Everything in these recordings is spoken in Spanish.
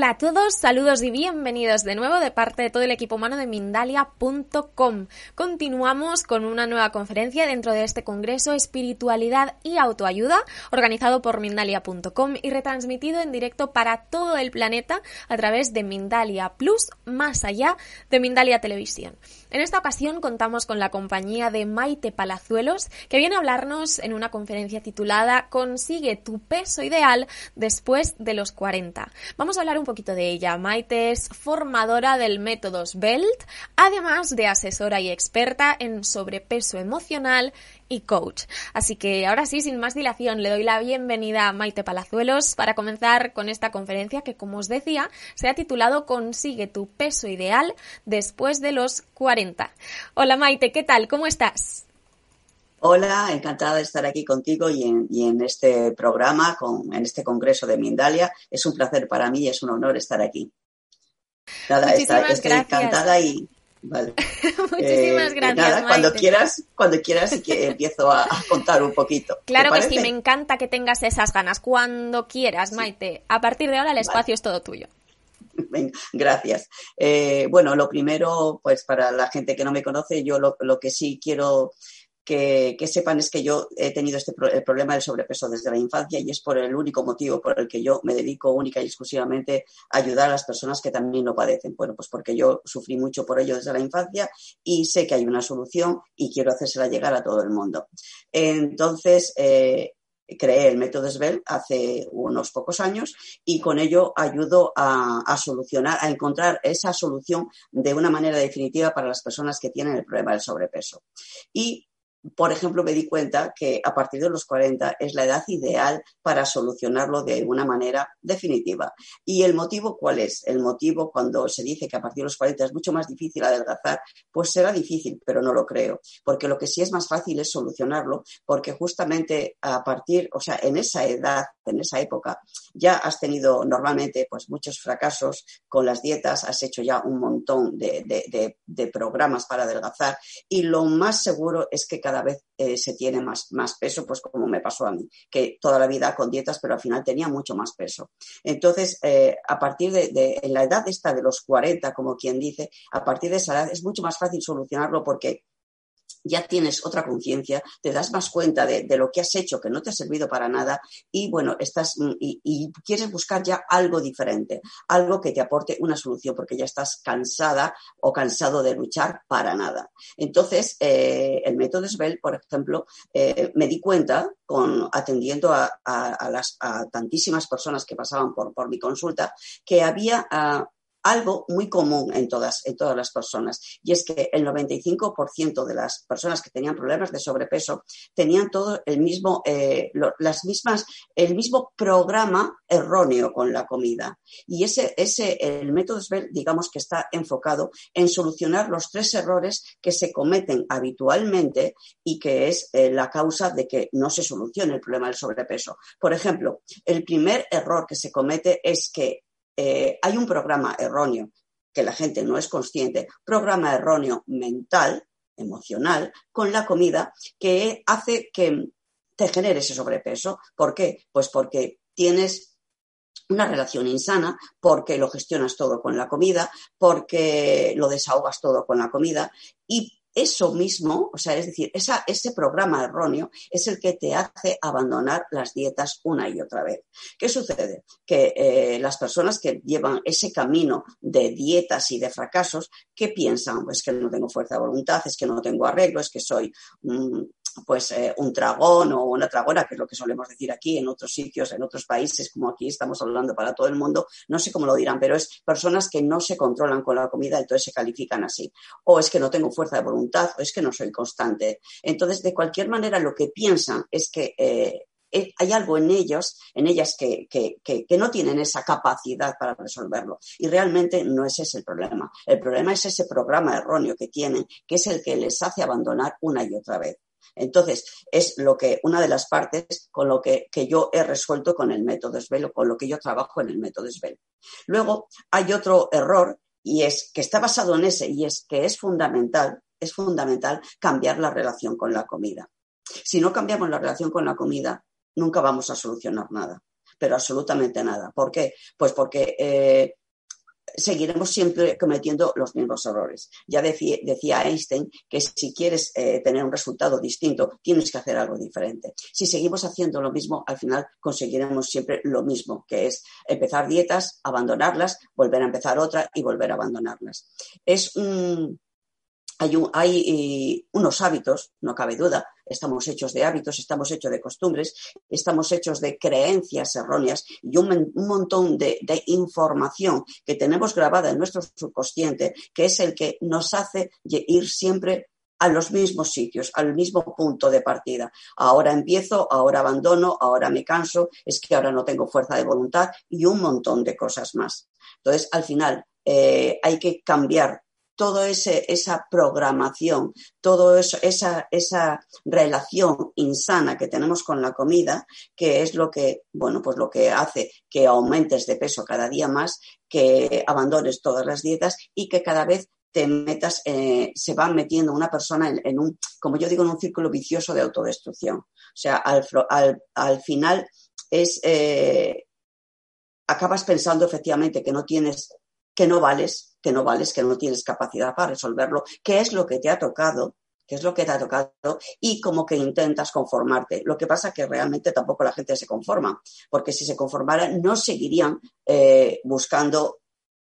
Hola a todos, saludos y bienvenidos de nuevo de parte de todo el equipo humano de Mindalia.com. Continuamos con una nueva conferencia dentro de este Congreso Espiritualidad y Autoayuda, organizado por Mindalia.com y retransmitido en directo para todo el planeta a través de Mindalia Plus, más allá de Mindalia Televisión. En esta ocasión contamos con la compañía de Maite Palazuelos, que viene a hablarnos en una conferencia titulada Consigue tu peso ideal después de los 40. Vamos a hablar un poquito de ella. Maite es formadora del método Svelte, además de asesora y experta en sobrepeso emocional y coach. Así que ahora sí, sin más dilación, le doy la bienvenida a Maite Palazuelos para comenzar con esta conferencia que, como os decía, se ha titulado Consigue tu peso ideal después de los 40. Hola Maite, ¿qué tal? ¿Cómo estás? Hola, encantada de estar aquí contigo y en, este programa, en este congreso de Mindalia. Es un placer para mí y es un honor estar aquí. Nada, estoy encantada y vale. Muchísimas eh, gracias. Nada, cuando quieras, cuando quieras que empiezo a, contar un poquito. Claro que sí, me encanta que tengas esas ganas. Cuando quieras, Maite. A partir de ahora el espacio es todo tuyo. gracias. Eh, bueno, lo primero, pues para la gente que no me conoce, yo lo que sí quiero que, sepan es que yo he tenido este el problema del sobrepeso desde la infancia y es por el único motivo por el que yo me dedico única y exclusivamente a ayudar a las personas que también lo padecen. Bueno, pues porque yo sufrí mucho por ello desde la infancia y sé que hay una solución y quiero hacérsela llegar a todo el mundo. Entonces, eh, creé el método SBEL hace unos pocos años y con ello ayudo a, a, solucionar, a encontrar esa solución de una manera definitiva para las personas que tienen el problema del sobrepeso. Y por ejemplo, me di cuenta que a partir de los 40 es la edad ideal para solucionarlo de una manera definitiva. ¿Y el motivo cuál es? El motivo cuando se dice que a partir de los 40 es mucho más difícil adelgazar, pues será difícil, pero no lo creo. Porque lo que sí es más fácil es solucionarlo, porque justamente a partir, o sea, en esa edad, en esa época, ya has tenido normalmente pues muchos fracasos con las dietas, has hecho ya un montón de, de programas para adelgazar y lo más seguro es que cada vez eh, se tiene más, más peso, pues como me pasó a mí, que toda la vida con dietas, pero al final tenía mucho más peso. Entonces, eh, a partir de, en la edad esta de los 40, como quien dice, a partir de esa edad es mucho más fácil solucionarlo porque ya tienes otra conciencia, te das más cuenta de, lo que has hecho que no te ha servido para nada y bueno, estás mm, y, quieres buscar ya algo diferente, algo que te aporte una solución porque ya estás cansada o cansado de luchar para nada. Entonces, eh, el método SBEL, por ejemplo, eh, me di cuenta con atendiendo a, las, tantísimas personas que pasaban por, por mi consulta que había ah, algo muy común en todas, en todas las personas, y es que el 95% de las personas que tenían problemas de sobrepeso tenían todo el mismo, eh, las mismas, el mismo programa erróneo con la comida. Y ese, ese, el método SBEL, digamos que está enfocado en solucionar los tres errores que se cometen habitualmente y que es eh, la causa de que no se solucione el problema del sobrepeso. Por ejemplo, el primer error que se comete es que eh, hay un programa erróneo que la gente no es consciente, programa erróneo mental, emocional, con la comida que hace que te genere ese sobrepeso. ¿Por qué? Pues porque tienes una relación insana, porque lo gestionas todo con la comida, porque lo desahogas todo con la comida y eso mismo, o sea, es decir, ese programa erróneo es el que te hace abandonar las dietas una y otra vez. ¿Qué sucede? Que eh, las personas que llevan ese camino de dietas y de fracasos, ¿qué piensan? Pues que no tengo fuerza de voluntad, es que no tengo arreglo, es que soy pues eh, un dragón o una dragona, que es lo que solemos decir aquí en otros sitios, en otros países, como aquí estamos hablando para todo el mundo, no sé cómo lo dirán, pero es personas que no se controlan con la comida, entonces se califican así. O es que no tengo fuerza de voluntad, o es que no soy constante. Entonces, de cualquier manera, lo que piensan es que eh, eh, hay algo en ellos, en ellas que, que, que, no tienen esa capacidad para resolverlo. Y realmente no es ese el problema. El problema es ese programa erróneo que tienen, que es el que les hace abandonar una y otra vez. Entonces, es lo que, una de las partes con lo que, yo he resuelto con el método SBEL con lo que yo trabajo en el método SBEL. Luego, hay otro error y es que está basado en ese y es que es fundamental, es fundamental cambiar la relación con la comida. Si no cambiamos la relación con la comida, nunca vamos a solucionar nada, pero absolutamente nada. ¿Por qué? Pues porque eh, seguiremos siempre cometiendo los mismos errores. Ya decía, Einstein que si quieres eh, tener un resultado distinto, tienes que hacer algo diferente. Si seguimos haciendo lo mismo, al final conseguiremos siempre lo mismo, que es empezar dietas, abandonarlas, volver a empezar otra y volver a abandonarlas. Es un hay, eh, unos hábitos, no cabe duda, estamos hechos de hábitos, estamos hechos de costumbres, estamos hechos de creencias erróneas y un, montón de, información que tenemos grabada en nuestro subconsciente, que es el que nos hace ir siempre a los mismos sitios, al mismo punto de partida. Ahora empiezo, ahora abandono, ahora me canso, es que ahora no tengo fuerza de voluntad y un montón de cosas más. Entonces, al final, eh, hay que cambiar toda esa programación, toda esa, esa relación insana que tenemos con la comida, que es lo que, bueno, pues lo que hace que aumentes de peso cada día más, que abandones todas las dietas y que cada vez te metas, eh, se va metiendo una persona en, un, como yo digo, en un círculo vicioso de autodestrucción. O sea, al, final es, eh, acabas pensando efectivamente que no tienes, que no vales, que no vales, que no tienes capacidad para resolverlo, qué es lo que te ha tocado, qué es lo que te ha tocado y como que intentas conformarte. Lo que pasa es que realmente tampoco la gente se conforma, porque si se conformara no seguirían eh, buscando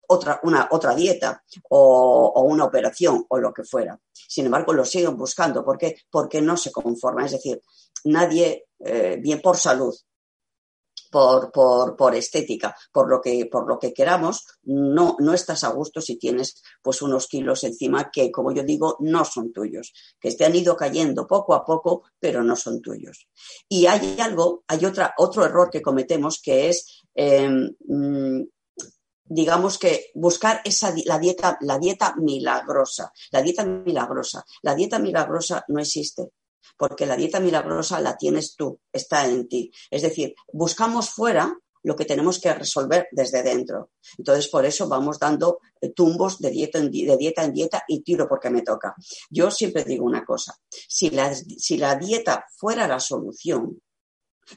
otra, una, otra dieta o, una operación o lo que fuera. Sin embargo, lo siguen buscando. ¿Por qué? Porque no se conforma. Es decir, nadie, eh, bien por salud, por, por, por, estética, por lo que, por lo que queramos, no, no estás a gusto si tienes pues unos kilos encima que, como yo digo, no son tuyos, que te han ido cayendo poco a poco, pero no son tuyos. Y hay algo, hay otra, otro error que cometemos que es em, mm, digamos que buscar esa la dieta la dieta milagrosa la dieta milagrosa la dieta milagrosa no existe porque la dieta milagrosa la tienes tú, está en ti. Es decir, buscamos fuera lo que tenemos que resolver desde dentro. Entonces, por eso vamos dando eh, tumbos de dieta en, dieta, dieta y tiro porque me toca. Yo siempre digo una cosa, si la, si la dieta fuera la solución,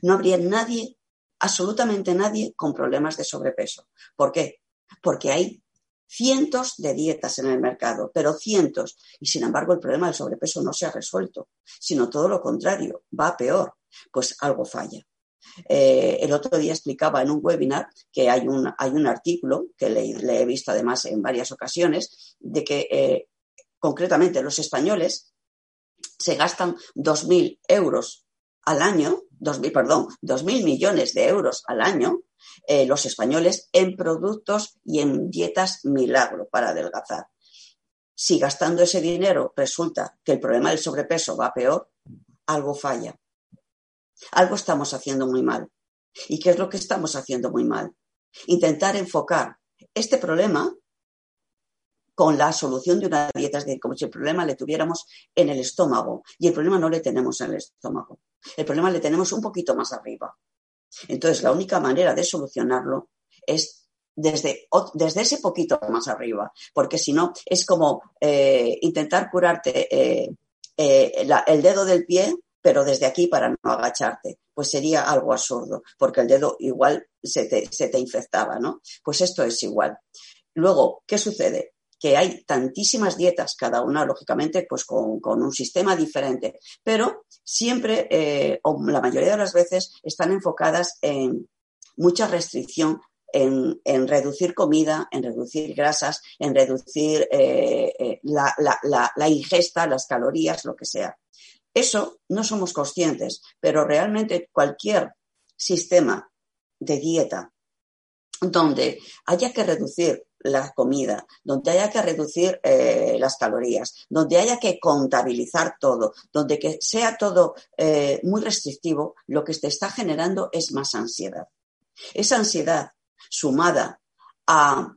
no habría nadie, absolutamente nadie, con problemas de sobrepeso. ¿Por qué? Porque hay cientos de dietas en el mercado, pero cientos. Y sin embargo, el problema del sobrepeso no se ha resuelto, sino todo lo contrario, va peor. Pues algo falla. Eh, el otro día explicaba en un webinar que hay un, hay un artículo que le, he visto además en varias ocasiones de que eh, concretamente los españoles se gastan 2.000 euros al año, 2.000, perdón, 2.000 millones de euros al año eh, los españoles en productos y en dietas milagro para adelgazar. Si gastando ese dinero resulta que el problema del sobrepeso va peor, algo falla. Algo estamos haciendo muy mal. ¿Y qué es lo que estamos haciendo muy mal? Intentar enfocar este problema con la solución de una dieta, es decir, como si el problema le tuviéramos en el estómago y el problema no le tenemos en el estómago. El problema le tenemos un poquito más arriba. Entonces, la única manera de solucionarlo es desde, desde ese poquito más arriba, porque si no, es como eh, intentar curarte eh, eh, el dedo del pie, pero desde aquí para no agacharte. Pues sería algo absurdo, porque el dedo igual se te, se te infectaba, ¿no? Pues esto es igual. Luego, ¿qué sucede? Que hay tantísimas dietas, cada una lógicamente pues con, un sistema diferente, pero siempre eh, o la mayoría de las veces están enfocadas en mucha restricción en, reducir comida, en reducir grasas, en reducir eh, eh, la, ingesta, las calorías, lo que sea. Eso no somos conscientes, pero realmente cualquier sistema de dieta donde haya que reducir la comida, donde haya que reducir eh, las calorías, donde haya que contabilizar todo, donde que sea todo muy restrictivo, lo que te está generando es más ansiedad. Esa ansiedad sumada a,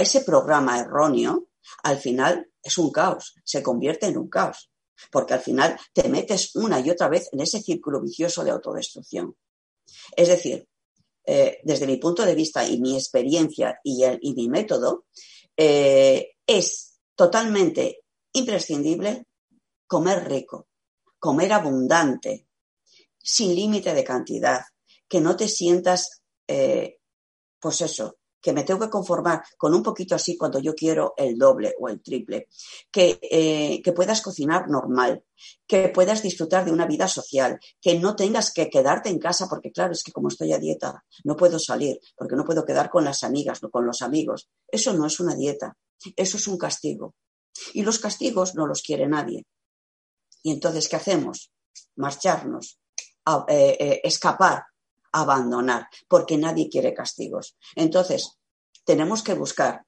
ese programa erróneo, al final es un caos, se convierte en un caos, porque al final te metes una y otra vez en ese círculo vicioso de autodestrucción. Es decir, eh, desde mi punto de vista y mi experiencia y, mi método, eh, es totalmente imprescindible comer rico, comer abundante, sin límite de cantidad, que no te sientas eh, pues eso, que me tengo que conformar con un poquito así cuando yo quiero el doble o el triple, que, eh, que, puedas cocinar normal, que puedas disfrutar de una vida social, que no tengas que quedarte en casa, porque claro, es que como estoy a dieta, no puedo salir, porque no puedo quedar con las amigas o con los amigos. Eso no es una dieta, eso es un castigo. Y los castigos no los quiere nadie. Y entonces, ¿qué hacemos? Marcharnos, eh, eh, escapar abandonar, porque nadie quiere castigos. Entonces, tenemos que buscar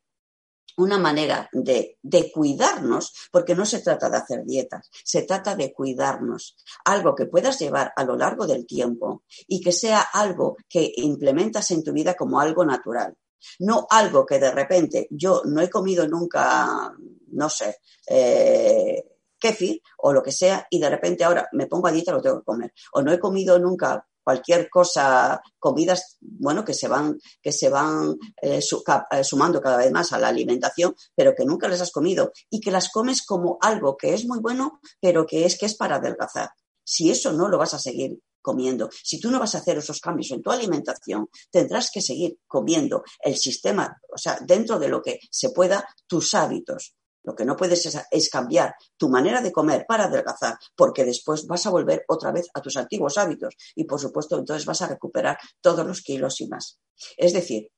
una manera de, de, cuidarnos, porque no se trata de hacer dietas, se trata de cuidarnos, algo que puedas llevar a lo largo del tiempo y que sea algo que implementas en tu vida como algo natural. No algo que de repente yo no he comido nunca, no sé, eh, kefir o lo que sea, y de repente ahora me pongo a dieta, lo tengo que comer. O no he comido nunca cualquier cosa, comidas, bueno, que se van, que se van eh, eh, sumando cada vez más a la alimentación, pero que nunca las has comido y que las comes como algo que es muy bueno, pero que es que es para adelgazar. Si eso no lo vas a seguir comiendo, si tú no vas a hacer esos cambios en tu alimentación, tendrás que seguir comiendo el sistema, o sea, dentro de lo que se pueda, tus hábitos. Lo que no puedes es, cambiar tu manera de comer para adelgazar, porque después vas a volver otra vez a tus antiguos hábitos y, por supuesto, entonces vas a recuperar todos los kilos y más. Es decir,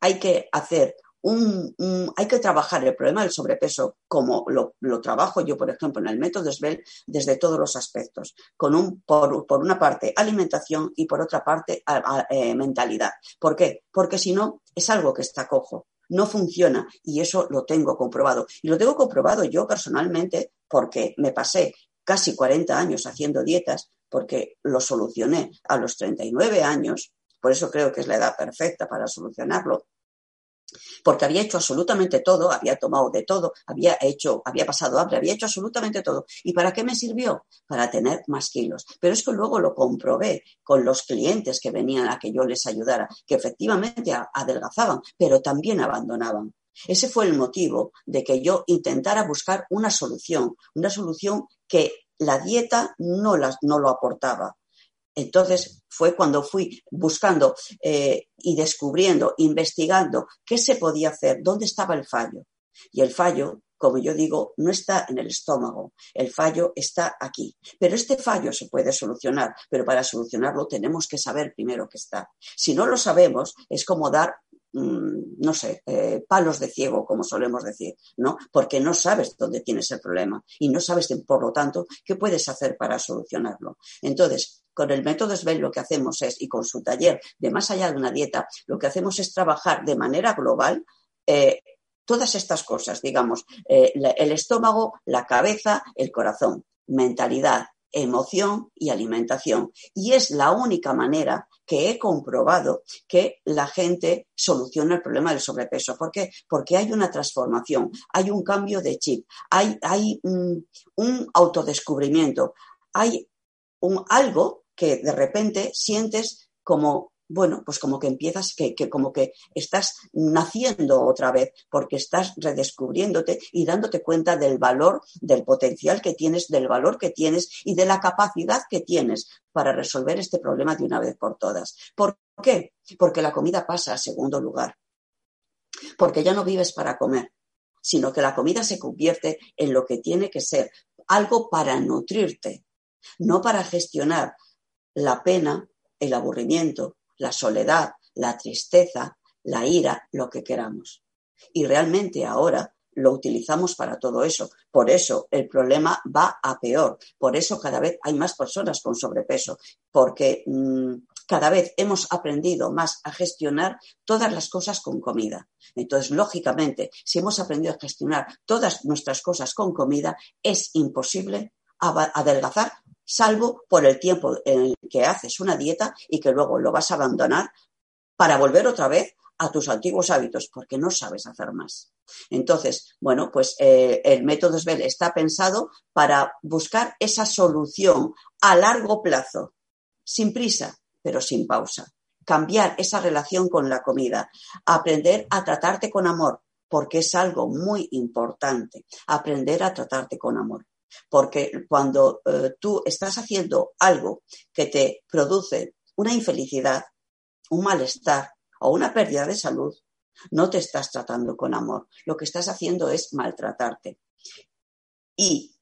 hay que hacer un, hay que trabajar el problema del sobrepeso como lo, trabajo yo, por ejemplo, en el método SBEL desde todos los aspectos, con un, por, una parte alimentación y por otra parte eh, mentalidad. ¿Por qué? Porque si no, es algo que está cojo no funciona. Y eso lo tengo comprobado. Y lo tengo comprobado yo personalmente porque me pasé casi 40 años haciendo dietas porque lo solucioné a los 39 años, por eso creo que es la edad perfecta para solucionarlo, porque había hecho absolutamente todo, había tomado de todo, había hecho, había pasado hambre, había hecho absolutamente todo. ¿Y para qué me sirvió? Para tener más kilos. Pero es que luego lo comprobé con los clientes que venían a que yo les ayudara, que efectivamente adelgazaban, pero también abandonaban. Ese fue el motivo de que yo intentara buscar una solución, una solución que la dieta no, no lo aportaba. Entonces fue cuando fui buscando eh, y descubriendo, investigando qué se podía hacer, dónde estaba el fallo. Y el fallo, como yo digo, no está en el estómago, el fallo está aquí. Pero este fallo se puede solucionar, pero para solucionarlo tenemos que saber primero qué está. Si no lo sabemos, es como dar mm, no sé, eh, palos de ciego, como solemos decir, ¿no? Porque no sabes dónde tienes el problema y no sabes, por lo tanto, qué puedes hacer para solucionarlo. Entonces, con el método SBEL lo que hacemos es, y con su taller de más allá de una dieta, lo que hacemos es trabajar de manera global eh, todas estas cosas, digamos, eh, el estómago, la cabeza, el corazón, mentalidad, emoción y alimentación. Y es la única manera que he comprobado que la gente soluciona el problema del sobrepeso. ¿Por qué? Porque hay una transformación, hay un cambio de chip, hay, hay un, un autodescubrimiento, hay un, algo que de repente sientes como, bueno, pues como que empiezas, que, como que estás naciendo otra vez, porque estás redescubriéndote y dándote cuenta del valor, del potencial que tienes, del valor que tienes y de la capacidad que tienes para resolver este problema de una vez por todas. ¿Por qué? Porque la comida pasa a segundo lugar. Porque ya no vives para comer, sino que la comida se convierte en lo que tiene que ser, algo para nutrirte, no para gestionar la pena, el aburrimiento, la soledad, la tristeza, la ira, lo que queramos. Y realmente ahora lo utilizamos para todo eso. Por eso el problema va a peor. Por eso cada vez hay más personas con sobrepeso, porque mm, cada vez hemos aprendido más a gestionar todas las cosas con comida. Entonces, lógicamente, si hemos aprendido a gestionar todas nuestras cosas con comida, es imposible adelgazar, salvo por el tiempo en el que haces una dieta y que luego lo vas a abandonar para volver otra vez a tus antiguos hábitos, porque no sabes hacer más. Entonces, bueno, pues eh, el método SBEL está pensado para buscar esa solución a largo plazo, sin prisa, pero sin pausa. Cambiar esa relación con la comida, aprender a tratarte con amor, porque es algo muy importante, aprender a tratarte con amor. Porque cuando eh, tú estás haciendo algo que te produce una infelicidad, un malestar o una pérdida de salud, no te estás tratando con amor. Lo que estás haciendo es maltratarte. Y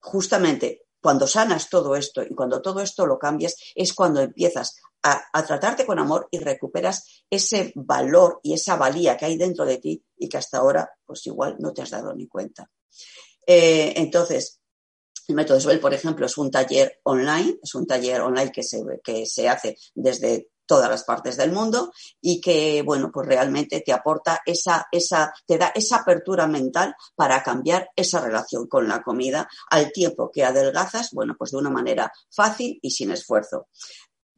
justamente cuando sanas todo esto y cuando todo esto lo cambias, es cuando empiezas a, tratarte con amor y recuperas ese valor y esa valía que hay dentro de ti y que hasta ahora, pues igual no te has dado ni cuenta. Eh, entonces, el método Swell, por ejemplo, es un taller online, es un taller online que se, que se hace desde todas las partes del mundo y que, bueno, pues realmente te aporta esa, esa, te da esa apertura mental para cambiar esa relación con la comida al tiempo que adelgazas, bueno, pues de una manera fácil y sin esfuerzo.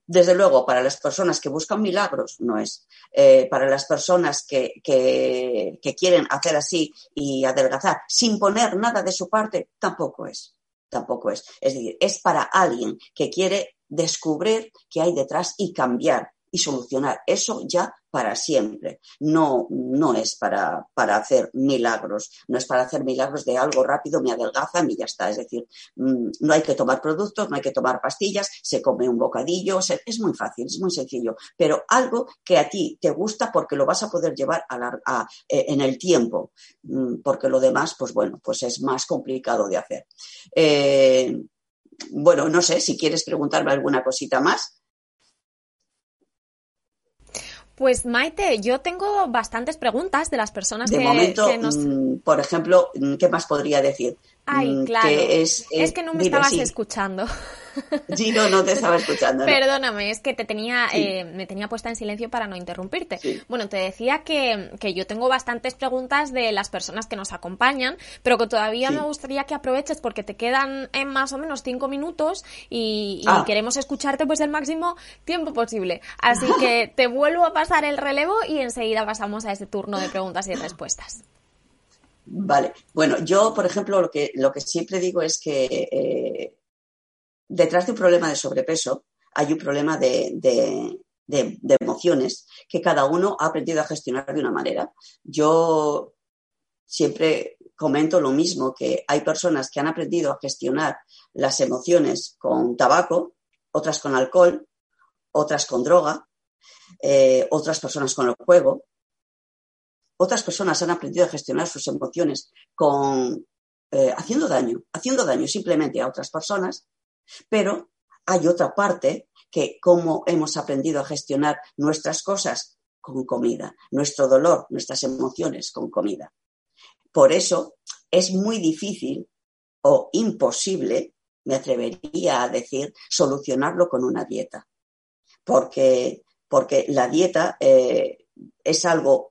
Desde luego, para las personas que buscan milagros, no es. Eh, para las personas que, que, que quieren hacer así y adelgazar sin poner nada de su parte, tampoco es tampoco es. Es decir, es para alguien que quiere descubrir qué hay detrás y cambiar y solucionar eso ya para siempre. No, no es para, para, hacer milagros, no es para hacer milagros de algo rápido, me adelgazan y ya está. Es decir, mm, no hay que tomar productos, no hay que tomar pastillas, se come un bocadillo, es muy fácil, es muy sencillo, pero algo que a ti te gusta porque lo vas a poder llevar a eh, en el tiempo, mm, porque lo demás, pues bueno, pues es más complicado de hacer. Eh, bueno, no sé si quieres preguntarme alguna cosita más. Pues Maite, yo tengo bastantes preguntas de las personas de que, momento, nos... Mm, por ejemplo, mm, ¿qué más podría decir? Ay, Mm, claro. que es, Es eh, que no me estabas sí. escuchando. Sí, no, no te estaba escuchando. ¿no? Perdóname, es que te tenía, Sí. eh, me tenía puesta en silencio para no interrumpirte. Sí. Bueno, te decía que, que yo tengo bastantes preguntas de las personas que nos acompañan, pero que todavía Sí. me gustaría que aproveches porque te quedan en más o menos cinco minutos y, y Ah. queremos escucharte pues el máximo tiempo posible. Así que te vuelvo a pasar el relevo y enseguida pasamos a ese turno de preguntas y respuestas. Vale. Bueno, yo, por ejemplo, lo que, lo que siempre digo es que eh, detrás de un problema de sobrepeso hay un problema de, emociones que cada uno ha aprendido a gestionar de una manera. Yo siempre comento lo mismo, que hay personas que han aprendido a gestionar las emociones con tabaco, otras con alcohol, otras con droga, eh, otras personas con el juego, otras personas han aprendido a gestionar sus emociones con eh, haciendo daño, haciendo daño simplemente a otras personas, pero hay otra parte que cómo hemos aprendido a gestionar nuestras cosas con comida, nuestro dolor, nuestras emociones con comida. Por eso es muy difícil o imposible, me atrevería a decir, solucionarlo con una dieta. Porque, porque la dieta eh, es algo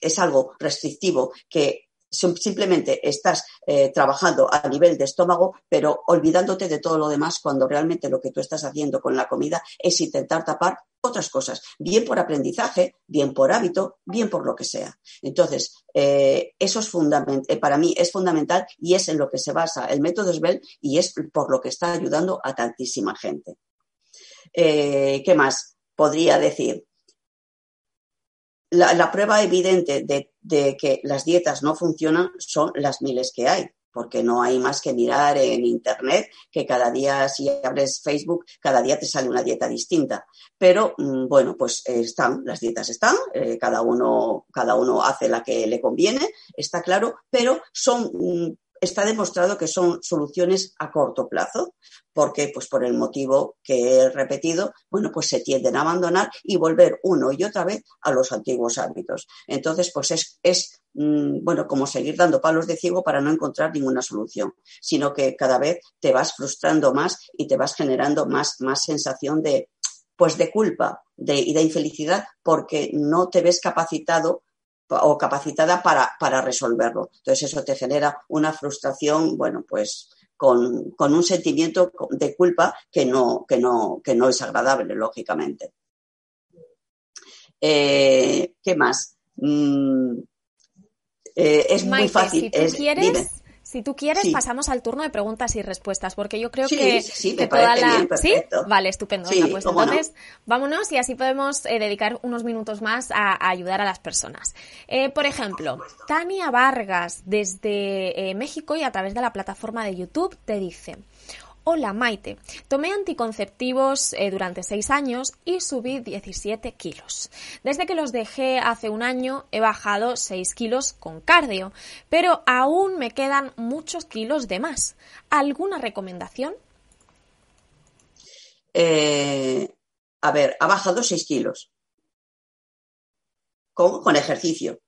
es algo restrictivo que simplemente estás eh, trabajando a nivel de estómago, pero olvidándote de todo lo demás cuando realmente lo que tú estás haciendo con la comida es intentar tapar otras cosas, bien por aprendizaje, bien por hábito, bien por lo que sea. Entonces, eh, eso es fundament- eh, para mí es fundamental y es en lo que se basa el método SBEL y es por lo que está ayudando a tantísima gente. ¿Qué más podría decir? la prueba evidente de, de que las dietas no funcionan son las miles que hay. porque no hay más que mirar en Internet, que cada día, si abres Facebook, cada día te sale una dieta distinta. Pero mm, bueno, pues están, las dietas están, eh, cada, uno, cada uno hace la que le conviene, está claro, pero son mm, está demostrado que son soluciones a corto plazo, porque pues por el motivo que he repetido, bueno, pues se tienden a abandonar y volver uno y otra vez a los antiguos hábitos. Entonces, pues es, es mm, bueno, como seguir dando palos de ciego para no encontrar ninguna solución, sino que cada vez te vas frustrando más y te vas generando más, más sensación de, pues de culpa de, y de infelicidad porque no te ves capacitado o capacitada para, para resolverlo. Entonces eso te genera una frustración, bueno, pues con, con, un sentimiento de culpa que no, que no, que no es agradable, lógicamente. Eh, ¿Qué más? Mm, eh, es muy fácil. Si tú quieres, si tú quieres, pasamos al turno de preguntas y respuestas, porque yo creo que, toda la. ¿Sí? Vale, estupendo. pues entonces, vámonos y así podemos eh, dedicar unos minutos más a, ayudar a las personas. Eh, por ejemplo, Tania Vargas, desde eh, México y a través de la plataforma de YouTube, te dice. Hola Maite, tomé anticonceptivos eh, durante 6 años y subí 17 kilos. Desde que los dejé hace un año he bajado 6 kilos con cardio, pero aún me quedan muchos kilos de más. ¿Alguna recomendación? Eh, a ver, ha bajado 6 kilos. ¿Cómo? Con ejercicio.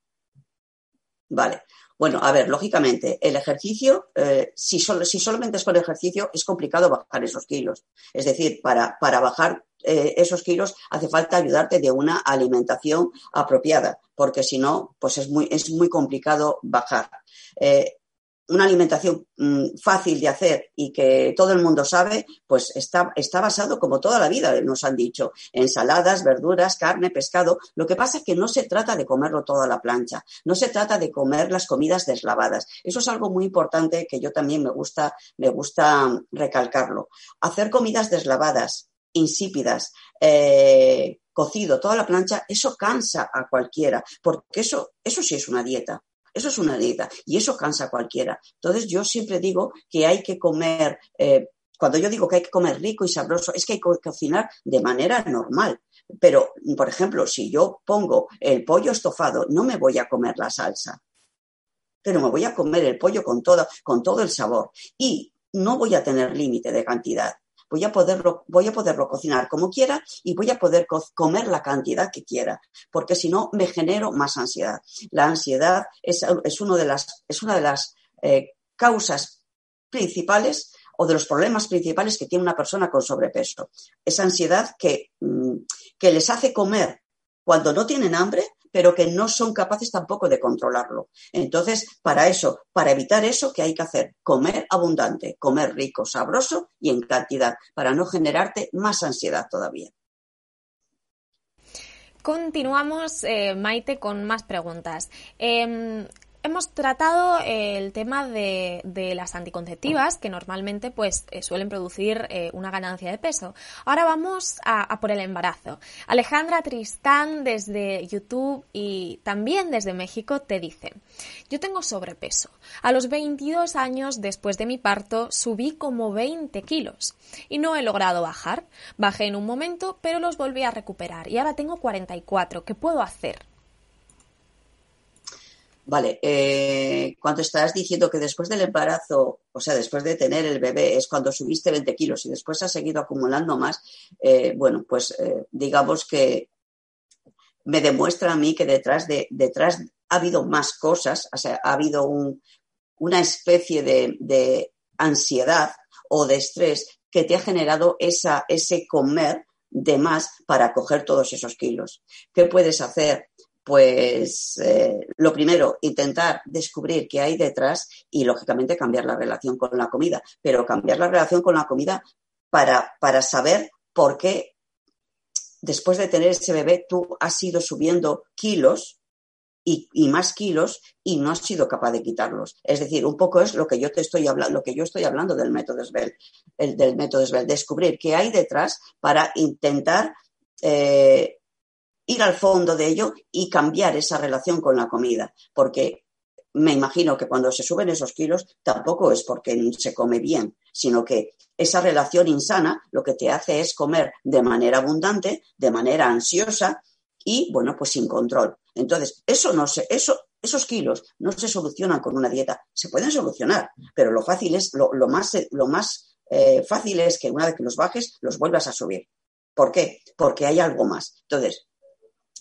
Vale. Bueno, a ver, lógicamente, el ejercicio, eh, si, si solamente es con ejercicio, es complicado bajar esos kilos. Es decir, para, para bajar eh, esos kilos hace falta ayudarte de una alimentación apropiada, porque si no, pues es muy, es muy complicado bajar. Eh, una alimentación mm, fácil de hacer y que todo el mundo sabe, pues está, está basado como toda la vida, nos han dicho, ensaladas, verduras, carne, pescado. Lo que pasa es que no se trata de comerlo todo a la plancha, no se trata de comer las comidas deslavadas. Eso es algo muy importante que yo también me gusta, me gusta recalcarlo. Hacer comidas deslavadas, insípidas, eh, cocido, toda la plancha, eso cansa a cualquiera, porque eso, eso sí es una dieta. Eso es una dieta y eso cansa a cualquiera. Entonces yo siempre digo que hay que comer, eh, cuando yo digo que hay que comer rico y sabroso, es que hay que cocinar de manera normal. Pero, por ejemplo, si yo pongo el pollo estofado, no me voy a comer la salsa, pero me voy a comer el pollo con todo, con todo el sabor y no voy a tener límite de cantidad voy a poderlo, voy a poderlo cocinar como quiera y voy a poder comer la cantidad que quiera, porque si no me genero más ansiedad. La ansiedad es, es, uno de las, es una de las eh, causas principales o de los problemas principales que tiene una persona con sobrepeso. Esa ansiedad que, mm, que les hace comer cuando no tienen hambre pero que no son capaces tampoco de controlarlo. Entonces, para eso, para evitar eso, ¿qué hay que hacer? Comer abundante, comer rico, sabroso y en cantidad, para no generarte más ansiedad todavía. Continuamos, eh, Maite, con más preguntas. Em, hemos tratado eh, el tema de, las anticonceptivas que normalmente pues eh, suelen producir eh, una ganancia de peso. Ahora vamos a, por el embarazo. Alejandra Tristán desde YouTube y también desde México te dice, yo tengo sobrepeso. A los 22 años después de mi parto subí como 20 kilos y no he logrado bajar. Bajé en un momento pero los volví a recuperar y ahora tengo 44. ¿Qué puedo hacer? Vale, eh, cuando estás diciendo que después del embarazo, o sea, después de tener el bebé, es cuando subiste 20 kilos y después has seguido acumulando más, eh, bueno, pues eh, digamos que me demuestra a mí que detrás, de, detrás ha habido más cosas, o sea, ha habido una especie de, ansiedad o de estrés que te ha generado esa, ese comer de más para coger todos esos kilos. ¿Qué puedes hacer? Pues eh, lo primero, intentar descubrir qué hay detrás y, lógicamente, cambiar la relación con la comida. Pero cambiar la relación con la comida para, para saber por qué después de tener ese bebé tú has ido subiendo kilos y, más kilos y no has sido capaz de quitarlos. Es decir, un poco es lo que yo te estoy hablando, lo que yo estoy hablando del método SBEL, el, del método SBEL, descubrir qué hay detrás para intentar eh, ir al fondo de ello y cambiar esa relación con la comida, porque me imagino que cuando se suben esos kilos tampoco es porque se come bien, sino que esa relación insana lo que te hace es comer de manera abundante, de manera ansiosa y, bueno, pues sin control. Entonces, eso no se, eso, esos kilos no se solucionan con una dieta. Se pueden solucionar, pero lo fácil es, lo, más, lo más eh, fácil es que una vez que los bajes, los vuelvas a subir. ¿Por qué? Porque hay algo más. Entonces,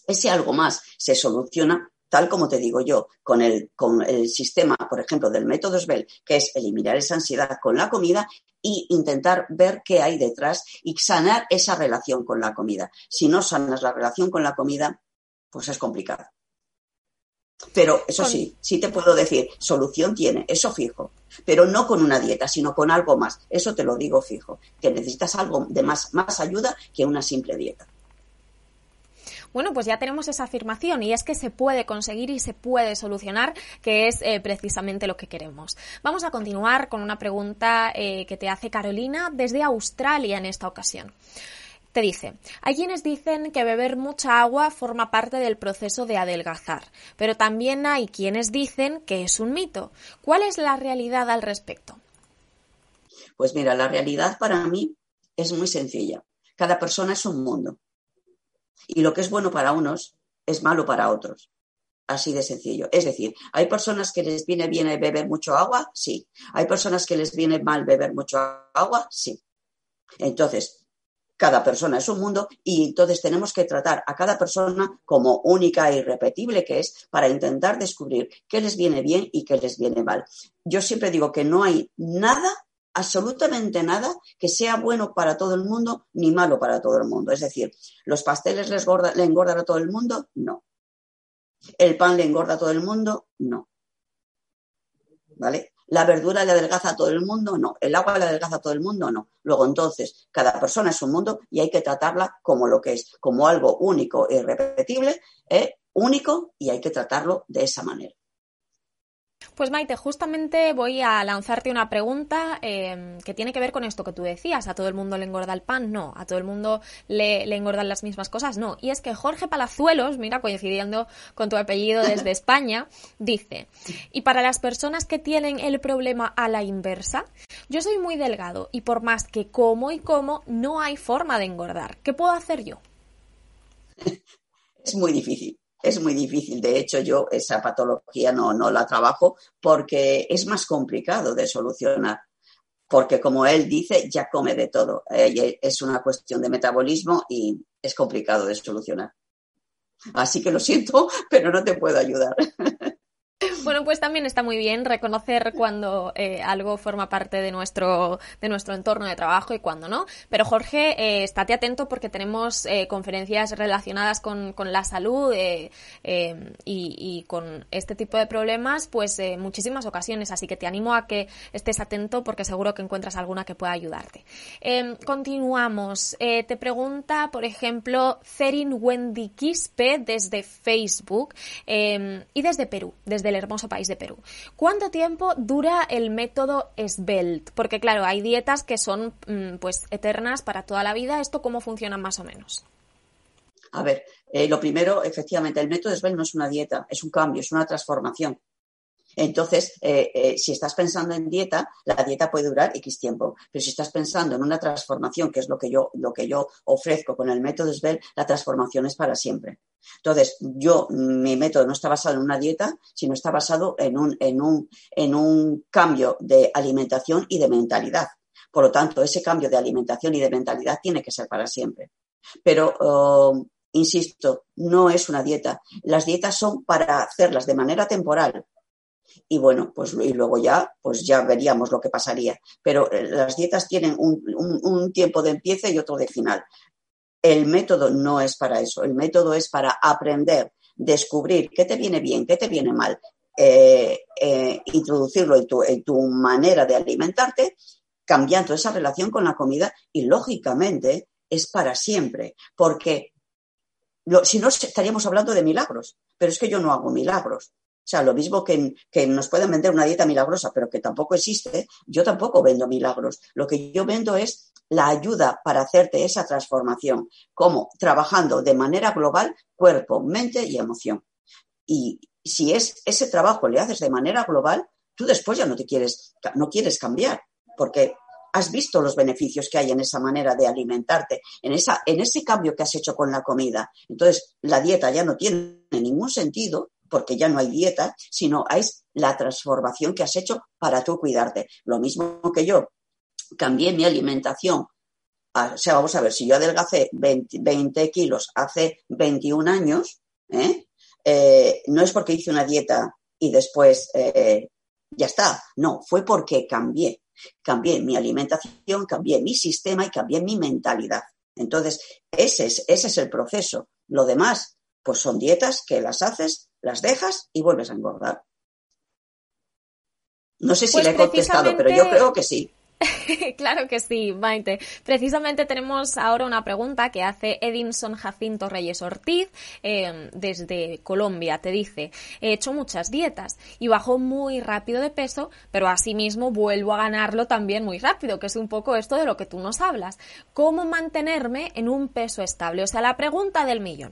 ese algo más se soluciona tal como te digo yo, con el, con el sistema, por ejemplo, del método SBEL, que es eliminar esa ansiedad con la comida y intentar ver qué hay detrás y sanar esa relación con la comida. Si no sanas la relación con la comida, pues es complicado. Pero eso sí, sí te puedo decir, solución tiene, eso fijo, pero no con una dieta, sino con algo más. Eso te lo digo fijo, que necesitas algo de más, más ayuda que una simple dieta. Bueno, pues ya tenemos esa afirmación y es que se puede conseguir y se puede solucionar, que es eh, precisamente lo que queremos. Vamos a continuar con una pregunta eh, que te hace Carolina desde Australia en esta ocasión. Te dice, hay quienes dicen que beber mucha agua forma parte del proceso de adelgazar, pero también hay quienes dicen que es un mito. ¿Cuál es la realidad al respecto? Pues mira, la realidad para mí es muy sencilla. Cada persona es un mundo. Y lo que es bueno para unos es malo para otros. Así de sencillo. Es decir, ¿hay personas que les viene bien beber mucho agua? Sí. ¿Hay personas que les viene mal beber mucho agua? Sí. Entonces, cada persona es un mundo y entonces tenemos que tratar a cada persona como única e irrepetible que es para intentar descubrir qué les viene bien y qué les viene mal. Yo siempre digo que no hay nada absolutamente nada que sea bueno para todo el mundo ni malo para todo el mundo. Es decir, ¿los pasteles les le engordan a todo el mundo? No. ¿El pan le engorda a todo el mundo? No. ¿Vale? ¿La verdura le adelgaza a todo el mundo? No. ¿El agua le adelgaza a todo el mundo? No. Luego, entonces, cada persona es un mundo y hay que tratarla como lo que es, como algo único e irrepetible, ¿eh? único, y hay que tratarlo de esa manera. Pues Maite, justamente voy a lanzarte una pregunta em, que tiene que ver con esto que tú decías. ¿A todo el mundo le engorda el pan? No. ¿A todo el mundo le, engordan las mismas cosas? No. Y es que Jorge Palazuelos, mira, coincidiendo con tu apellido desde España, dice, y para las personas que tienen el problema a la inversa, yo soy muy delgado y por más que como y como, no hay forma de engordar. ¿Qué puedo hacer yo? Es muy difícil es muy difícil. De hecho, yo esa patología no, no la trabajo porque es más complicado de solucionar. Porque como él dice, ya come de todo. Eh, es una cuestión de metabolismo y es complicado de solucionar. Así que lo siento, pero no te puedo ayudar. Bueno, pues también está muy bien reconocer cuando eh, algo forma parte de nuestro, de nuestro entorno de trabajo y cuando no. Pero Jorge, eh, estate atento porque tenemos eh, conferencias relacionadas con, la salud y, y, con este tipo de problemas, pues muchísimas ocasiones. Así que te animo a que estés atento porque seguro que encuentras alguna que pueda ayudarte. Em, continuamos. te pregunta, por ejemplo, Cerin Wendy Quispe desde Facebook em, y desde Perú, desde del hermoso país de Perú. ¿Cuánto tiempo dura el método SBELT? Porque claro, hay dietas que son mm, pues eternas para toda la vida. ¿Esto cómo funciona más o menos? A ver, eh, lo primero, efectivamente, el método SBELT no es una dieta, es un cambio, es una transformación. Entonces, eh, eh, si estás pensando en dieta, la dieta puede durar X tiempo. Pero si estás pensando en una transformación, que es lo que yo, lo que yo ofrezco con el método SBEL, la transformación es para siempre. Entonces, yo, mi método no está basado en una dieta, sino está basado en un, en un, en un cambio de alimentación y de mentalidad. Por lo tanto, ese cambio de alimentación y de mentalidad tiene que ser para siempre. Pero, oh, insisto, no es una dieta. Las dietas son para hacerlas de manera temporal, y bueno, pues y luego ya, pues ya veríamos lo que pasaría. Pero eh, las dietas tienen un, un, tiempo de empiece y otro de final. El método no es para eso, el método es para aprender, descubrir qué te viene bien, qué te viene mal, eh, eh, introducirlo en tu, en tu manera de alimentarte, cambiando esa relación con la comida y lógicamente es para siempre, porque si no estaríamos hablando de milagros, pero es que yo no hago milagros. O sea, lo mismo que, nos pueden vender una dieta milagrosa, pero que tampoco existe, yo tampoco vendo milagros. Lo que yo vendo es la ayuda para hacerte esa transformación, como trabajando de manera global cuerpo, mente y emoción. Y si es ese trabajo le haces de manera global, tú después ya no te quieres, no quieres cambiar, porque has visto los beneficios que hay en esa manera de alimentarte, en, esa, en ese cambio que has hecho con la comida. Entonces, la dieta ya no tiene ningún sentido porque ya no hay dieta, sino es la transformación que has hecho para tú cuidarte. Lo mismo que yo cambié mi alimentación. O sea, vamos a ver, si yo adelgacé 20, kilos hace 21 años, ¿eh? Eh, no es porque hice una dieta y después eh, ya está. No, fue porque cambié. Cambié mi alimentación, cambié mi sistema y cambié mi mentalidad. Entonces, ese es, ese es el proceso. Lo demás, pues son dietas que las haces, las dejas y vuelves a engordar. No sé si pues le he contestado, pero yo creo que sí. claro que sí, Maite. Precisamente tenemos ahora una pregunta que hace Edinson Jacinto Reyes Ortiz em, desde Colombia. Te dice, he hecho muchas dietas y bajo muy rápido de peso, pero asimismo vuelvo a ganarlo también muy rápido, que es un poco esto de lo que tú nos hablas. ¿Cómo mantenerme en un peso estable? O sea, la pregunta del millón.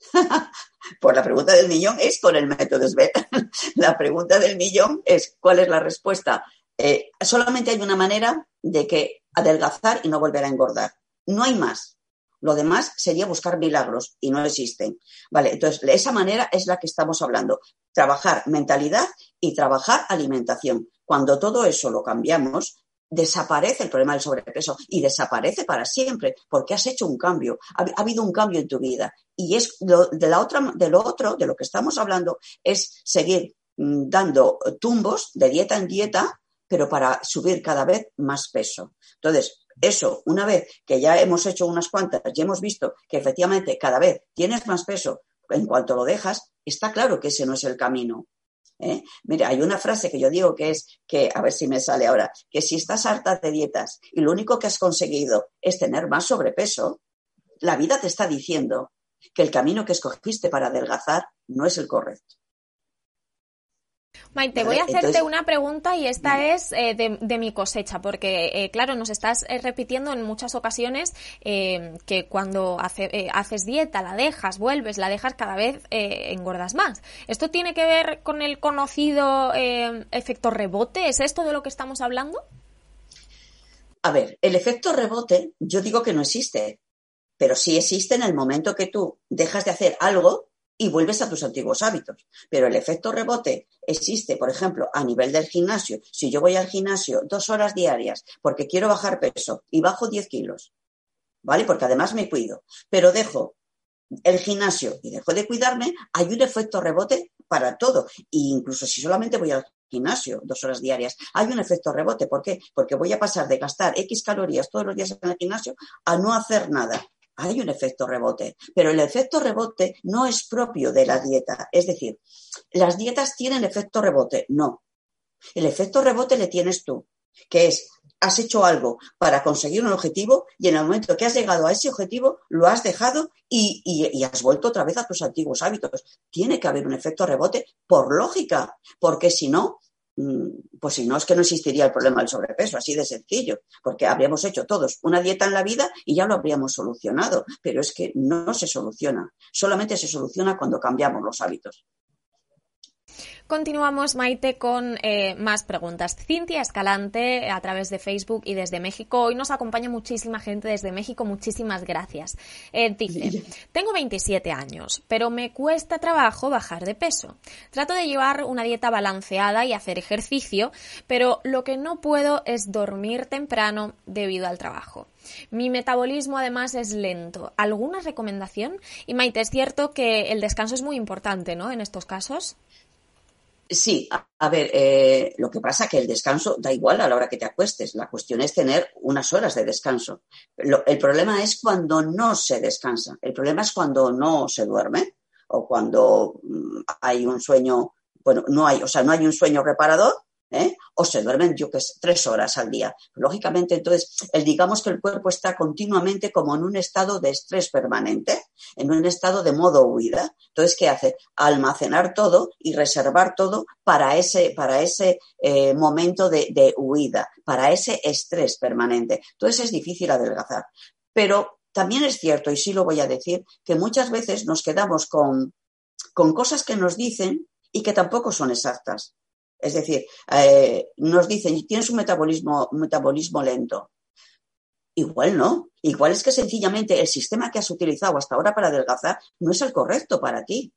pues la pregunta del millón es con el método SBET. la pregunta del millón es ¿cuál es la respuesta? Eh, solamente hay una manera de que adelgazar y no volver a engordar. No hay más. Lo demás sería buscar milagros y no existen. Vale, entonces esa manera es la que estamos hablando. Trabajar mentalidad y trabajar alimentación. Cuando todo eso lo cambiamos, desaparece el problema del sobrepeso y desaparece para siempre porque has hecho un cambio, ha, habido un cambio en tu vida. Y es de, la otra, de lo otro, de lo que estamos hablando, es seguir mm, dando tumbos de dieta en dieta pero para subir cada vez más peso. Entonces, eso, una vez que ya hemos hecho unas cuantas y hemos visto que efectivamente cada vez tienes más peso, en cuanto lo dejas, está claro que ese no es el camino. ¿Eh? Mira, hay una frase que yo digo que es que, a ver si me sale ahora, que si estás harta de dietas y lo único que has conseguido es tener más sobrepeso, la vida te está diciendo que el camino que escogiste para adelgazar no es el correcto. Maite, voy a hacerte una pregunta y esta es eh, de, mi cosecha, porque eh, claro, nos estás eh, repitiendo en muchas ocasiones que cuando haces dieta, la dejas, vuelves, la dejas, cada vez engordas más. ¿Esto tiene que ver con el conocido efecto rebote? ¿Es esto de lo que estamos hablando? A ver, el efecto rebote yo digo que no existe, pero sí existe en el momento que tú dejas de hacer algo y vuelves a tus antiguos hábitos. Pero el efecto rebote existe, por ejemplo, a nivel del gimnasio. Si yo voy al gimnasio dos horas diarias porque quiero bajar peso y bajo 10 kilos, ¿vale? Porque además me cuido, pero dejo el gimnasio y dejo de cuidarme, hay un efecto rebote para todo. E incluso si solamente voy al gimnasio dos horas diarias, hay un efecto rebote. ¿Por qué? Porque voy a pasar de gastar X calorías todos los días en el gimnasio a no hacer nada hay un efecto rebote, pero el efecto rebote no es propio de la dieta. Es decir, las dietas tienen efecto rebote, no. El efecto rebote le tienes tú, que es, has hecho algo para conseguir un objetivo y en el momento que has llegado a ese objetivo lo has dejado y, y has vuelto otra vez a tus antiguos hábitos. Tiene que haber un efecto rebote por lógica, porque si no, pues si no es que no existiría el problema del sobrepeso, así de sencillo, porque habríamos hecho todos una dieta en la vida y ya lo habríamos solucionado, pero es que no se soluciona, solamente se soluciona cuando cambiamos los hábitos. Continuamos, Maite, con eh, más preguntas. Cintia Escalante, a través de Facebook y desde México. Hoy nos acompaña muchísima gente desde México. Muchísimas gracias. Eh, dice, tengo 27 años, pero me cuesta trabajo bajar de peso. Trato de llevar una dieta balanceada y hacer ejercicio, pero lo que no puedo es dormir temprano debido al trabajo. Mi metabolismo además es lento. ¿Alguna recomendación? Y Maite, es cierto que el descanso es muy importante, ¿no? En estos casos. Sí, a, ver, eh, lo que pasa es que el descanso da igual a la hora que te acuestes. La cuestión es tener unas horas de descanso. el problema es cuando no se descansa. El problema es cuando no se duerme o cuando mm, hay un sueño, bueno, no hay, o sea, no hay un sueño reparador ¿eh? o se duermen, yo que sé, tres horas al día. Lógicamente, entonces, el, digamos que el cuerpo está continuamente como en un estado de estrés permanente, en un estado de modo huida. Entonces, ¿qué hace? Almacenar todo y reservar todo para ese, para ese eh, momento de, de huida, para ese estrés permanente. Entonces, es difícil adelgazar. Pero también es cierto, y sí lo voy a decir, que muchas veces nos quedamos con con cosas que nos dicen y que tampoco son exactas. Es decir, eh, nos dicen, tienes un metabolismo, lento. Igual no. Igual es que sencillamente el sistema que has utilizado hasta ahora para adelgazar no es el correcto para ti.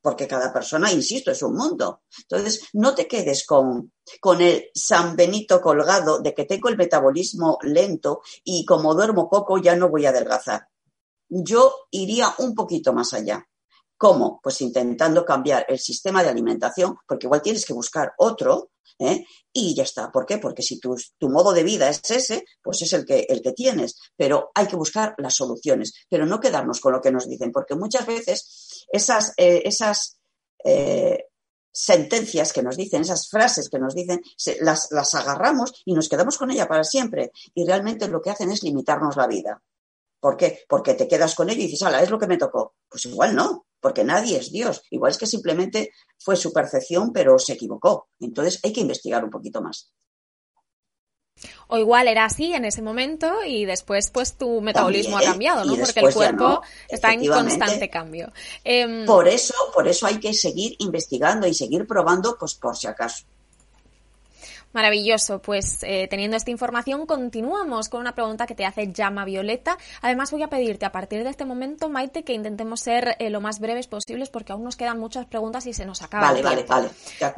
Porque cada persona, insisto, es un mundo. Entonces, no te quedes con, con el San Benito colgado de que tengo el metabolismo lento y como duermo poco ya no voy a adelgazar. Yo iría un poquito más allá. ¿Cómo? Pues intentando cambiar el sistema de alimentación, porque igual tienes que buscar otro, ¿eh? y ya está. ¿Por qué? Porque si tu, modo de vida es ese, pues es el que, el que tienes. Pero hay que buscar las soluciones, pero no quedarnos con lo que nos dicen, porque muchas veces esas, eh, esas eh, sentencias que nos dicen, esas frases que nos dicen, las, las agarramos y nos quedamos con ella para siempre. Y realmente lo que hacen es limitarnos la vida. ¿Por qué? Porque te quedas con ello y dices, ala, es lo que me tocó. Pues igual no porque nadie es Dios. Igual es que simplemente fue su percepción, pero se equivocó. Entonces hay que investigar un poquito más. O igual era así en ese momento y después pues tu metabolismo ha cambiado, ¿no? Porque el cuerpo está en constante cambio. Em, por eso, por eso hay que seguir investigando y seguir probando, pues por si acaso. Maravilloso, pues eh, teniendo esta información continuamos con una pregunta que te hace Llama Violeta. Además voy a pedirte a partir de este momento, Maite, que intentemos ser eh, lo más breves posibles porque aún nos quedan muchas preguntas y se nos acaba. Vale, vale, vale.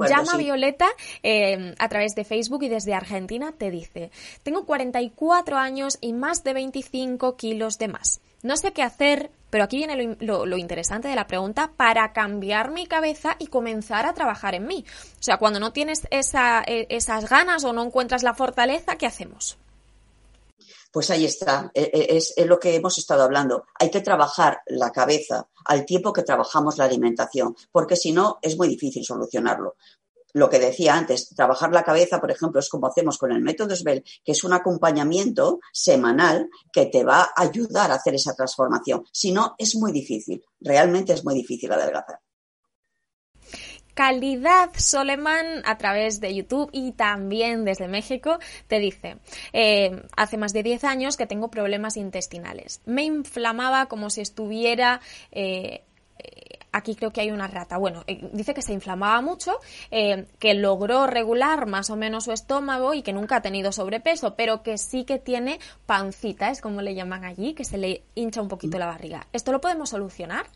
Llama Violeta eh, a través de Facebook y desde Argentina te dice, tengo 44 años y más de 25 kilos de más. No sé qué hacer, pero aquí viene lo, interesante de la pregunta para cambiar mi cabeza y comenzar a trabajar en mí. O sea, cuando no tienes e, esas ganas o no encuentras la fortaleza, ¿qué hacemos? Pues ahí está, e, e, es, lo que hemos estado hablando. Hay que trabajar la cabeza al tiempo que trabajamos la alimentación, porque si no es muy difícil solucionarlo lo que decía antes, trabajar la cabeza, por ejemplo, es como hacemos con el método SBEL, que es un acompañamiento semanal que te va a ayudar a hacer esa transformación. Si no, es muy difícil, realmente es muy difícil adelgazar. Calidad Soleman a través de YouTube y también desde México te dice, eh, hace más de 10 años que tengo problemas intestinales. Me inflamaba como si estuviera eh, aquí creo que hay una rata. Bueno, eh, dice que se inflamaba mucho, eh, que logró regular más o menos su estómago y que nunca ha tenido sobrepeso, pero que sí que tiene pancita, es como le llaman allí, que se le hincha un poquito la barriga. ¿Esto lo podemos solucionar?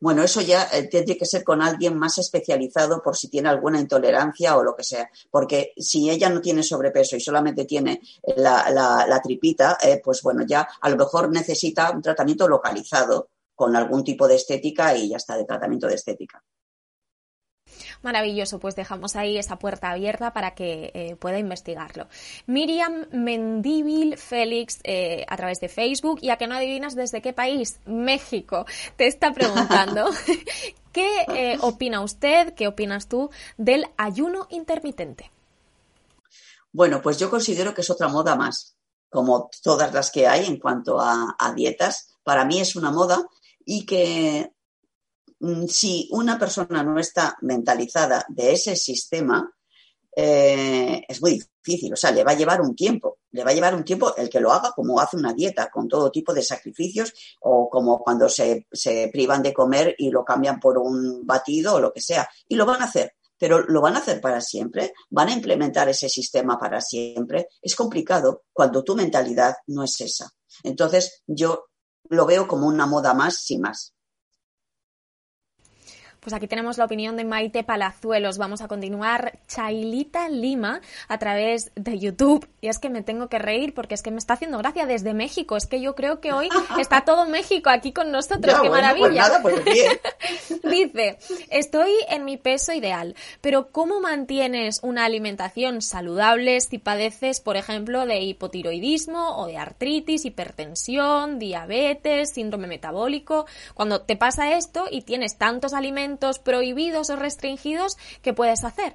Bueno, eso ya eh, tiene que ser con alguien más especializado por si tiene alguna intolerancia o lo que sea. Porque si ella no tiene sobrepeso y solamente tiene la, tripita, pues bueno, ya a lo mejor necesita un tratamiento localizado con algún tipo de estética y ya está, de tratamiento de estética. Maravilloso, pues dejamos ahí esa puerta abierta para que eh, pueda investigarlo. Miriam Mendíbil Félix eh, a través de Facebook y a que no adivinas desde qué país, México, te está preguntando qué eh, opina usted, qué opinas tú del ayuno intermitente. Bueno, pues yo considero que es otra moda más, como todas las que hay en cuanto a dietas. Para mí es una moda y que mm, si una persona no está mentalizada de ese sistema, eh, es muy difícil, o sea, le va a llevar un tiempo, le va a llevar un tiempo el que lo haga como hace una dieta, con todo tipo de sacrificios, o como cuando se, se privan de comer y lo cambian por un batido o lo que sea, y lo van a hacer, pero lo van a hacer para siempre, van a implementar ese sistema para siempre. Es complicado cuando tu mentalidad no es esa. Entonces, yo lo veo como una moda más, sin más. Pues aquí tenemos la opinión de Maite Palazuelos. Vamos a continuar Chailita Lima a través de YouTube. Y es que me tengo que reír porque es que me está haciendo gracia desde México. Es que yo creo que hoy está todo México aquí con nosotros. ¡Qué pues maravilla! Pues Dice, estoy en mi peso ideal, pero ¿cómo mantienes una alimentación saludable si padeces, por ejemplo, de hipotiroidismo o de artritis, hipertensión, diabetes, síndrome metabólico? Cuando te pasa esto y tienes tantos alimentos prohibidos o restringidos que puedes hacer?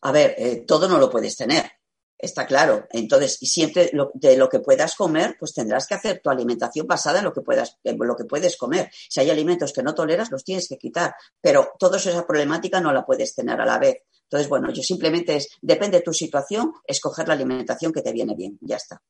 A ver, eh, todo no lo puedes tener, está claro. Entonces, siempre de lo que puedas comer, pues tendrás que hacer tu alimentación basada en lo que puedas, en lo que puedes comer. Si hay alimentos que no toleras, los tienes que quitar. Pero toda esa problemática no la puedes tener a la vez. Entonces, bueno, yo simplemente es, depende de tu situación, escoger la alimentación que te viene bien. Ya está.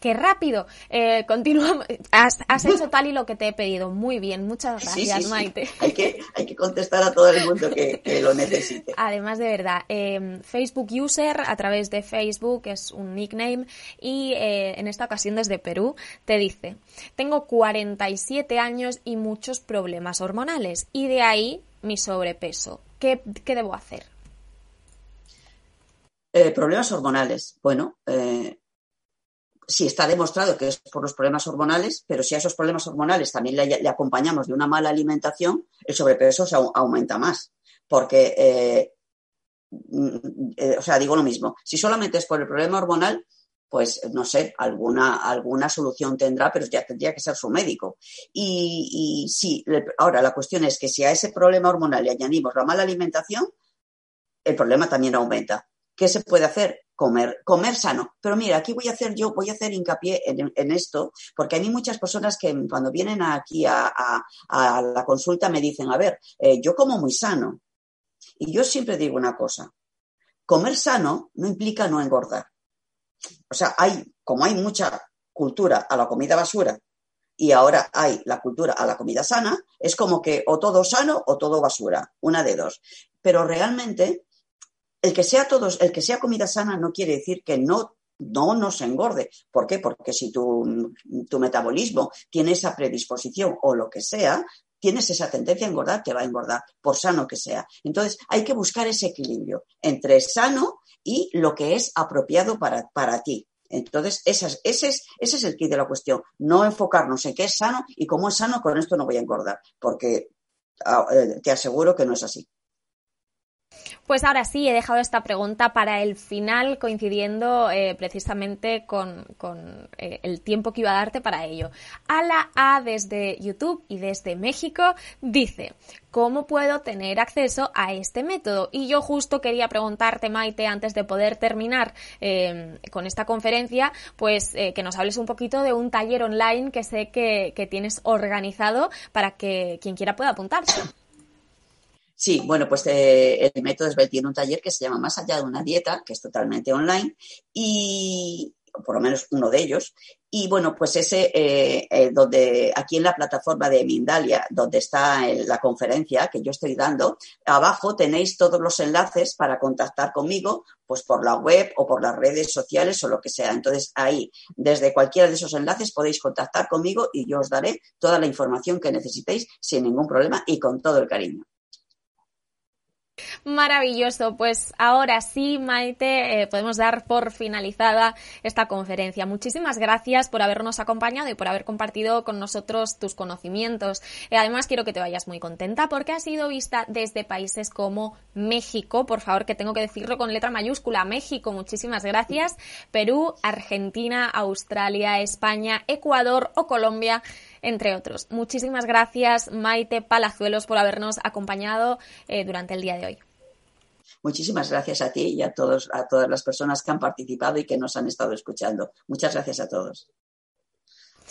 Qué rápido. Eh, continuamos. Has, has, hecho tal y lo que te he pedido. Muy bien, muchas gracias, Maite. Hay, que, hay que contestar a todo el mundo que, lo necesite. Además, de verdad, eh, Facebook User a través de Facebook es un nickname y eh, en esta ocasión desde Perú te dice, tengo 47 años y muchos problemas hormonales y de ahí mi sobrepeso. ¿Qué, qué debo hacer? Problemas hormonales. Bueno, si está demostrado que es por los problemas hormonales, pero si a esos problemas hormonales también le, acompañamos de una mala alimentación, el sobrepeso se aumenta más. Porque, eh, mm, o sea, digo lo mismo, si solamente es por el problema hormonal, pues no sé, alguna, alguna solución tendrá, pero ya tendría que ser su médico. Y, y sí, ahora la cuestión es que si a ese problema hormonal le añadimos la mala alimentación, el problema también aumenta. ¿Qué se puede hacer? Comer, comer sano. Pero mira, aquí voy a hacer yo, voy a hacer hincapié en, esto, porque hay muchas personas que cuando vienen aquí a, la consulta me dicen, a ver, eh, yo como muy sano. Y yo siempre digo una cosa, comer sano no implica no engordar. O sea, hay, como hay mucha cultura a la comida basura y ahora hay la cultura a la comida sana, es como que o todo sano o todo basura, una de dos. Pero realmente el que sea todos, el que sea comida sana no quiere decir que no no nos engorde. ¿Por qué? Porque si tu, tu, metabolismo tiene esa predisposición o lo que sea, tienes esa tendencia a engordar, te va a engordar, por sano que sea. Entonces, hay que buscar ese equilibrio entre sano y lo que es apropiado para, para ti. Entonces, ese es, ese, es, ese es el kit de la cuestión. No enfocarnos en qué es sano y cómo es sano, con esto no voy a engordar, porque ah, eh, te aseguro que no es así. Pues ahora sí, he dejado esta pregunta para el final, coincidiendo eh, precisamente con, eh, el tiempo que iba a darte para ello. Ala A desde YouTube y desde México dice, ¿cómo puedo tener acceso a este método? Y yo justo quería preguntarte, Maite, antes de poder terminar em, con esta conferencia, pues eh, que nos hables un poquito de un taller online que sé que, que tienes organizado para que quien quiera pueda apuntarse. Sí, bueno, pues eh, el método Esbel tiene un taller que se llama Más allá de una dieta, que es totalmente online, y por lo menos uno de ellos. Y bueno, pues ese, eh, eh, donde aquí en la plataforma de Mindalia, donde está la conferencia que yo estoy dando, abajo tenéis todos los enlaces para contactar conmigo, pues por la web o por las redes sociales o lo que sea. Entonces ahí, desde cualquiera de esos enlaces podéis contactar conmigo y yo os daré toda la información que necesitéis sin ningún problema y con todo el cariño. Maravilloso, pues ahora sí, Maite, eh, podemos dar por finalizada esta conferencia. Muchísimas gracias por habernos acompañado y por haber compartido con nosotros tus conocimientos. Eh, además, quiero que te vayas muy contenta porque ha sido vista desde países como México, por favor, que tengo que decirlo con letra mayúscula, México, muchísimas gracias, Perú, Argentina, Australia, España, Ecuador o Colombia entre otros. Muchísimas gracias, Maite Palazuelos, por habernos acompañado eh, durante el día de hoy. Muchísimas gracias a ti y a todos, a todas las personas que han participado y que nos han estado escuchando. Muchas gracias a todos.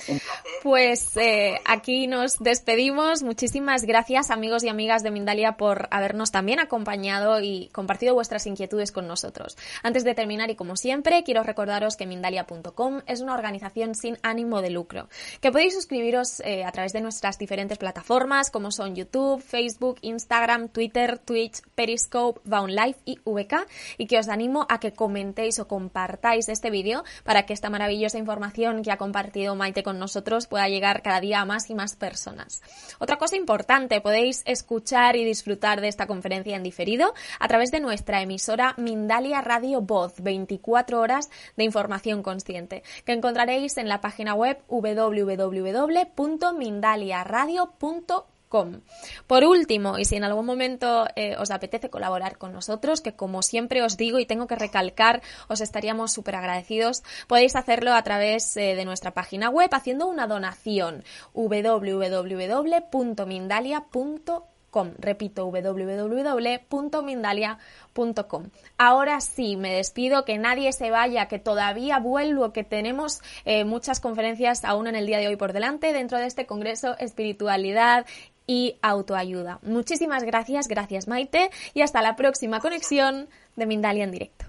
Pues eh, aquí nos despedimos. Muchísimas gracias amigos y amigas de Mindalia por habernos también acompañado y compartido vuestras inquietudes con nosotros. Antes de terminar y como siempre, quiero recordaros que Mindalia.com es una organización sin ánimo de lucro, que podéis suscribiros eh, a través de nuestras diferentes plataformas como son YouTube, Facebook, Instagram, Twitter, Twitch, Periscope, Live y VK y que os animo a que comentéis o compartáis este vídeo para que esta maravillosa información que ha compartido Maite con nosotros pueda llegar cada día a más y más personas. Otra cosa importante, podéis escuchar y disfrutar de esta conferencia en diferido a través de nuestra emisora Mindalia Radio Voz, 24 horas de información consciente, que encontraréis en la página web www.mindaliaradio.com por último, y si en algún momento eh, os apetece colaborar con nosotros, que como siempre os digo y tengo que recalcar, os estaríamos súper agradecidos, podéis hacerlo a través eh, de nuestra página web haciendo una donación www.mindalia.com. Repito, www.mindalia.com. Ahora sí, me despido, que nadie se vaya, que todavía vuelvo, que tenemos eh, muchas conferencias aún en el día de hoy por delante dentro de este Congreso Espiritualidad y autoayuda. Muchísimas gracias, gracias Maite y hasta la próxima conexión de Mindalia en directo.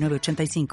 906985.